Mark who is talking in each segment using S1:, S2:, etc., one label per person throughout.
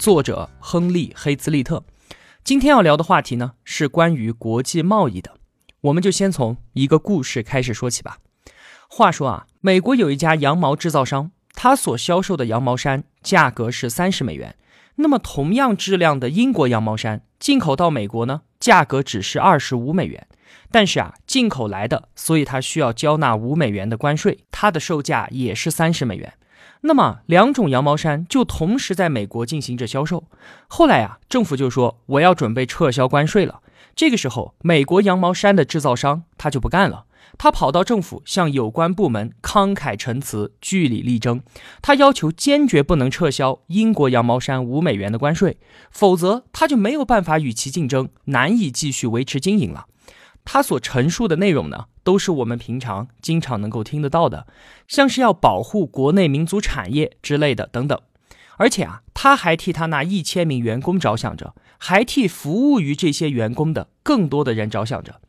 S1: 作者亨利·黑兹利特，今天要聊的话题呢是关于国际贸易的。我们就先从一个故事开始说起吧。话说啊，美国有一家羊毛制造商，他所销售的羊毛衫价格是三十美元。那么同样质量的英国羊毛衫进口到美国呢，价格只是二十五美元。但是啊，进口来的，所以他需要交纳五美元的关税，它的售价也是三十美元。那么两种羊毛衫就同时在美国进行着销售。后来啊，政府就说我要准备撤销关税了。这个时候，美国羊毛衫的制造商他就不干了，他跑到政府向有关部门慷慨陈词，据理力争。他要求坚决不能撤销英国羊毛衫五美元的关税，否则他就没有办法与其竞争，难以继续维持经营了。他所陈述的内容呢，都是我们平常经常能够听得到的，像是要保护国内民族产业之类的等等。而且啊，他还替他那一千名员工着想着，还替服务于这些员工的更多的人着想着。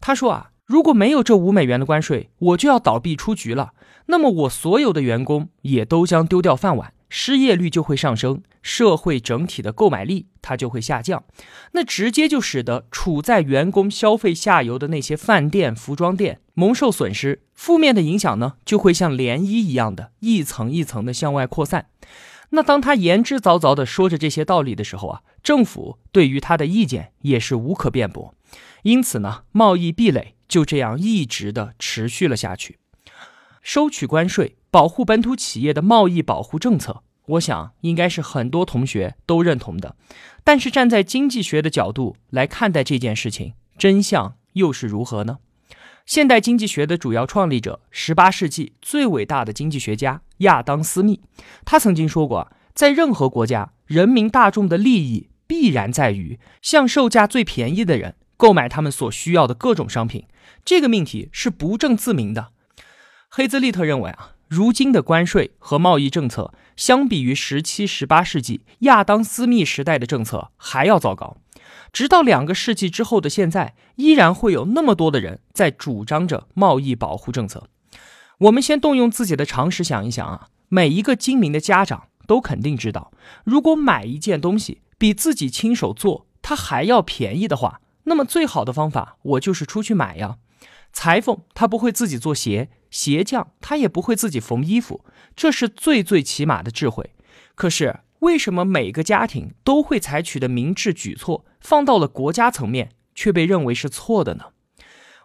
S1: 他说啊，如果没有这五美元的关税，我就要倒闭出局了。那么我所有的员工也都将丢掉饭碗。失业率就会上升，社会整体的购买力它就会下降，那直接就使得处在员工消费下游的那些饭店、服装店蒙受损失。负面的影响呢，就会像涟漪一样的一层一层的向外扩散。那当他言之凿凿的说着这些道理的时候啊，政府对于他的意见也是无可辩驳。因此呢，贸易壁垒就这样一直的持续了下去，收取关税。保护本土企业的贸易保护政策，我想应该是很多同学都认同的。但是站在经济学的角度来看待这件事情，真相又是如何呢？现代经济学的主要创立者，十八世纪最伟大的经济学家亚当·斯密，他曾经说过，在任何国家，人民大众的利益必然在于向售价最便宜的人购买他们所需要的各种商品。这个命题是不证自明的。黑兹利特认为啊。如今的关税和贸易政策，相比于十七、十八世纪亚当·斯密时代的政策还要糟糕。直到两个世纪之后的现在，依然会有那么多的人在主张着贸易保护政策。我们先动用自己的常识想一想啊，每一个精明的家长都肯定知道，如果买一件东西比自己亲手做它还要便宜的话，那么最好的方法我就是出去买呀。裁缝他不会自己做鞋，鞋匠他也不会自己缝衣服，这是最最起码的智慧。可是为什么每个家庭都会采取的明智举措，放到了国家层面却被认为是错的呢？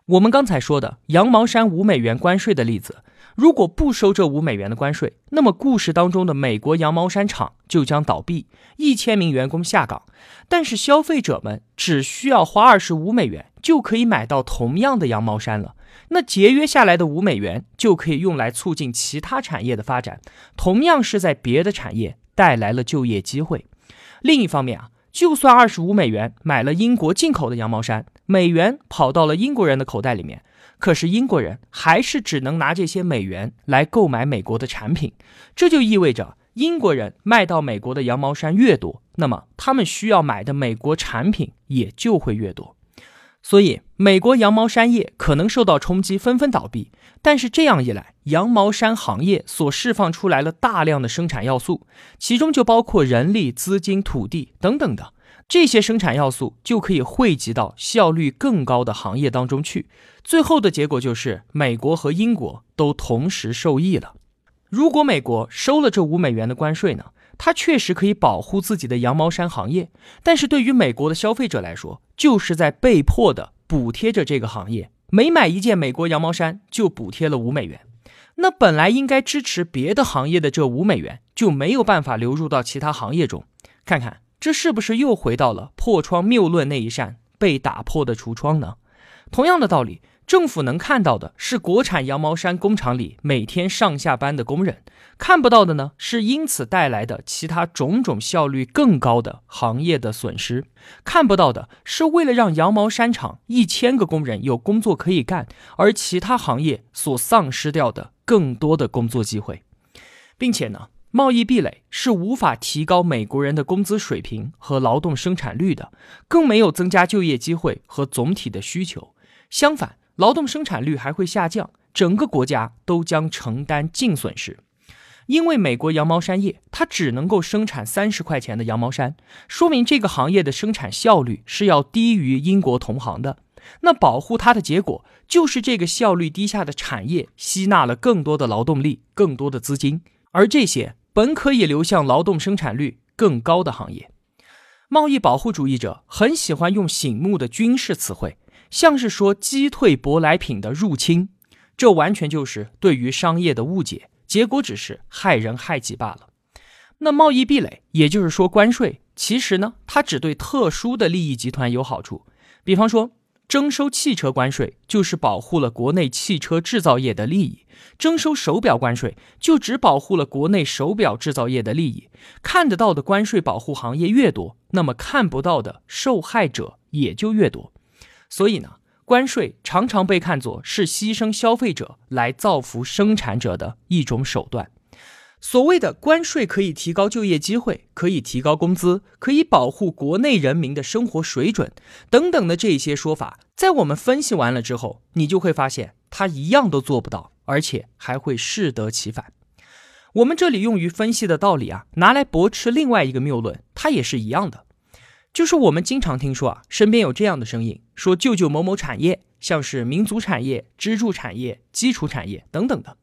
S1: 我们刚才说的羊毛衫五美元关税的例子。如果不收这五美元的关税，那么故事当中的美国羊毛衫厂就将倒闭，一千名员工下岗。但是消费者们只需要花二十五美元就可以买到同样的羊毛衫了。那节约下来的五美元就可以用来促进其他产业的发展，同样是在别的产业带来了就业机会。另一方面啊，就算二十五美元买了英国进口的羊毛衫，美元跑到了英国人的口袋里面。可是英国人还是只能拿这些美元来购买美国的产品，这就意味着英国人卖到美国的羊毛衫越多，那么他们需要买的美国产品也就会越多。所以，美国羊毛衫业可能受到冲击，纷纷倒闭。但是这样一来，羊毛衫行业所释放出来了大量的生产要素，其中就包括人力、资金、土地等等的。这些生产要素就可以汇集到效率更高的行业当中去，最后的结果就是美国和英国都同时受益了。如果美国收了这五美元的关税呢，它确实可以保护自己的羊毛衫行业，但是对于美国的消费者来说，就是在被迫的补贴着这个行业。每买一件美国羊毛衫就补贴了五美元，那本来应该支持别的行业的这五美元就没有办法流入到其他行业中。看看。这是不是又回到了破窗谬论那一扇被打破的橱窗呢？同样的道理，政府能看到的是国产羊毛衫工厂里每天上下班的工人，看不到的呢是因此带来的其他种种效率更高的行业的损失，看不到的是为了让羊毛衫厂一千个工人有工作可以干，而其他行业所丧失掉的更多的工作机会，并且呢，贸易壁垒是无法提高美国人的工资水平和劳动生产率的，更没有增加就业机会和总体的需求，相反。劳动生产率还会下降，整个国家都将承担净损失。因为美国羊毛衫业它只能够生产三十块钱的羊毛衫，说明这个行业的生产效率是要低于英国同行的。那保护它的结果就是这个效率低下的产业吸纳了更多的劳动力、更多的资金，而这些本可以流向劳动生产率更高的行业。贸易保护主义者很喜欢用醒目的军事词汇。像是说击退舶来品的入侵，这完全就是对于商业的误解，结果只是害人害己罢了。那贸易壁垒，也就是说关税，其实呢，它只对特殊的利益集团有好处。比方说，征收汽车关税，就是保护了国内汽车制造业的利益；征收手表关税，就只保护了国内手表制造业的利益。看得到的关税保护行业越多，那么看不到的受害者也就越多。所以呢，关税常常被看作是牺牲消费者来造福生产者的一种手段。所谓的关税可以提高就业机会，可以提高工资，可以保护国内人民的生活水准等等的这些说法，在我们分析完了之后，你就会发现它一样都做不到，而且还会适得其反。我们这里用于分析的道理啊，拿来驳斥另外一个谬论，它也是一样的。就是我们经常听说啊，身边有这样的声音，说救救某某产业，像是民族产业、支柱产业、基础产业等等的，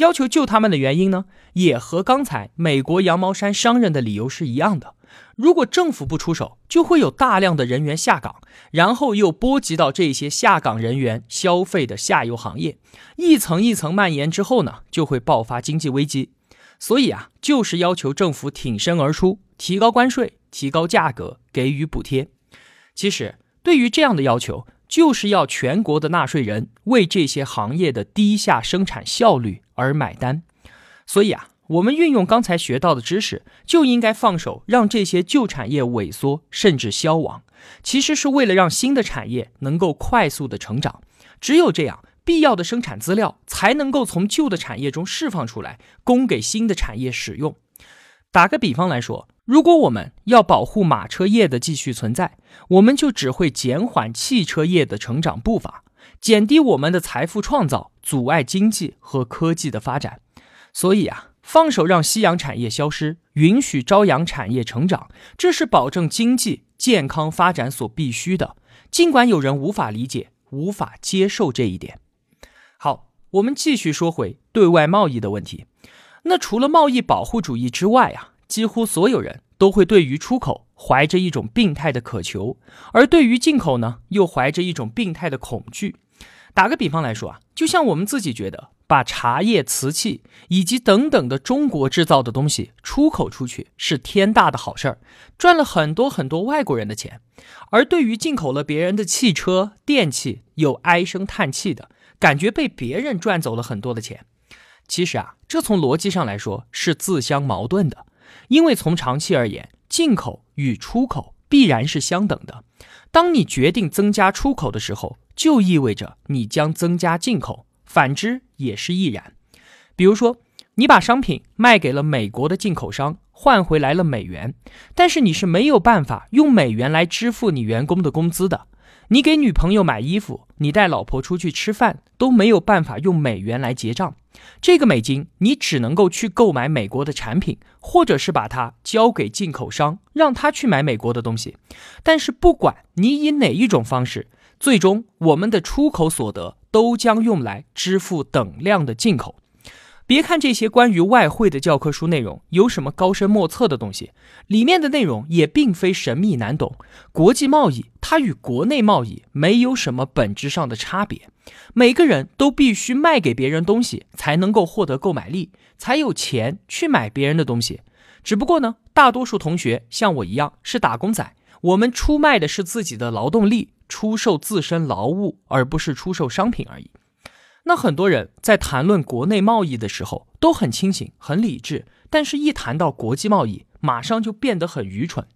S1: 要求救他们的原因呢，也和刚才美国羊毛衫商人的理由是一样的。如果政府不出手，就会有大量的人员下岗，然后又波及到这些下岗人员消费的下游行业，一层一层蔓延之后呢，就会爆发经济危机。所以啊，就是要求政府挺身而出，提高关税。提高价格，给予补贴。其实，对于这样的要求，就是要全国的纳税人为这些行业的低下生产效率而买单。所以啊，我们运用刚才学到的知识，就应该放手让这些旧产业萎缩甚至消亡。其实是为了让新的产业能够快速的成长。只有这样，必要的生产资料才能够从旧的产业中释放出来，供给新的产业使用。打个比方来说。如果我们要保护马车业的继续存在，我们就只会减缓汽车业的成长步伐，减低我们的财富创造，阻碍经济和科技的发展。所以啊，放手让夕阳产业消失，允许朝阳产业成长，这是保证经济健康发展所必须的。尽管有人无法理解、无法接受这一点。好，我们继续说回对外贸易的问题。那除了贸易保护主义之外啊？几乎所有人都会对于出口怀着一种病态的渴求，而对于进口呢，又怀着一种病态的恐惧。打个比方来说啊，就像我们自己觉得把茶叶、瓷器以及等等的中国制造的东西出口出去是天大的好事儿，赚了很多很多外国人的钱；而对于进口了别人的汽车、电器，又唉声叹气的感觉被别人赚走了很多的钱。其实啊，这从逻辑上来说是自相矛盾的。因为从长期而言，进口与出口必然是相等的。当你决定增加出口的时候，就意味着你将增加进口，反之也是亦然。比如说，你把商品卖给了美国的进口商，换回来了美元，但是你是没有办法用美元来支付你员工的工资的。你给女朋友买衣服，你带老婆出去吃饭，都没有办法用美元来结账。这个美金，你只能够去购买美国的产品，或者是把它交给进口商，让他去买美国的东西。但是，不管你以哪一种方式，最终我们的出口所得都将用来支付等量的进口。别看这些关于外汇的教科书内容有什么高深莫测的东西，里面的内容也并非神秘难懂。国际贸易它与国内贸易没有什么本质上的差别，每个人都必须卖给别人东西才能够获得购买力，才有钱去买别人的东西。只不过呢，大多数同学像我一样是打工仔，我们出卖的是自己的劳动力。出售自身劳务，而不是出售商品而已。那很多人在谈论国内贸易的时候都很清醒、很理智，但是一谈到国际贸易，马上就变得很愚蠢。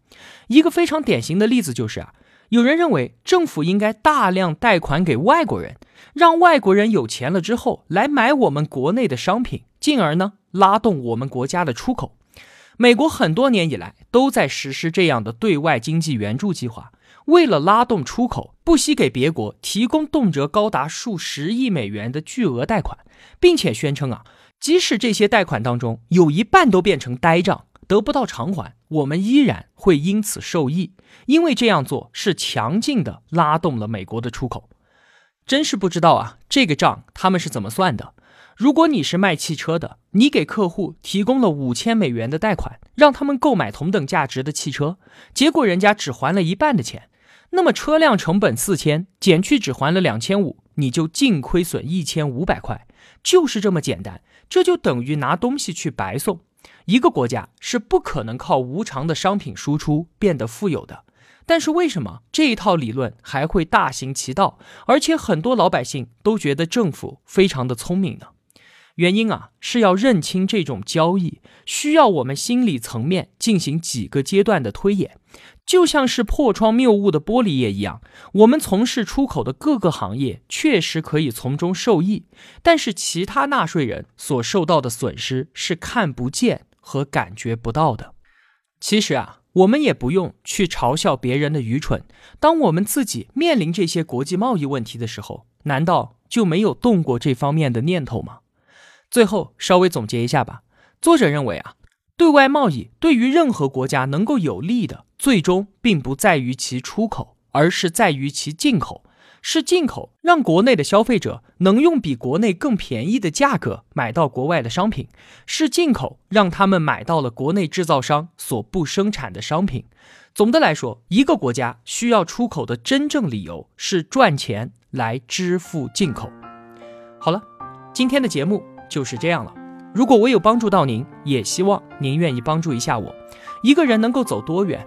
S1: 一个非常典型的例子就是啊，有人认为政府应该大量贷款给外国人，让外国人有钱了之后来买我们国内的商品，进而呢拉动我们国家的出口。美国很多年以来都在实施这样的对外经济援助计划，为了拉动出口，不惜给别国提供动辄高达数十亿美元的巨额贷款，并且宣称啊，即使这些贷款当中有一半都变成呆账，得不到偿还，我们依然会因此受益，因为这样做是强劲的拉动了美国的出口。真是不知道啊，这个账他们是怎么算的？如果你是卖汽车的，你给客户提供了五千美元的贷款，让他们购买同等价值的汽车，结果人家只还了一半的钱，那么车辆成本四千减去只还了两千五，你就净亏损一千五百块，就是这么简单。这就等于拿东西去白送。一个国家是不可能靠无偿的商品输出变得富有的。但是为什么这一套理论还会大行其道，而且很多老百姓都觉得政府非常的聪明呢？原因啊，是要认清这种交易，需要我们心理层面进行几个阶段的推演，就像是破窗谬误的玻璃业一样。我们从事出口的各个行业确实可以从中受益，但是其他纳税人所受到的损失是看不见和感觉不到的。其实啊，我们也不用去嘲笑别人的愚蠢。当我们自己面临这些国际贸易问题的时候，难道就没有动过这方面的念头吗？最后稍微总结一下吧。作者认为啊，对外贸易对于任何国家能够有利的，最终并不在于其出口，而是在于其进口。是进口让国内的消费者能用比国内更便宜的价格买到国外的商品，是进口让他们买到了国内制造商所不生产的商品。总的来说，一个国家需要出口的真正理由是赚钱来支付进口。好了，今天的节目。就是这样了。如果我有帮助到您，也希望您愿意帮助一下我。一个人能够走多远，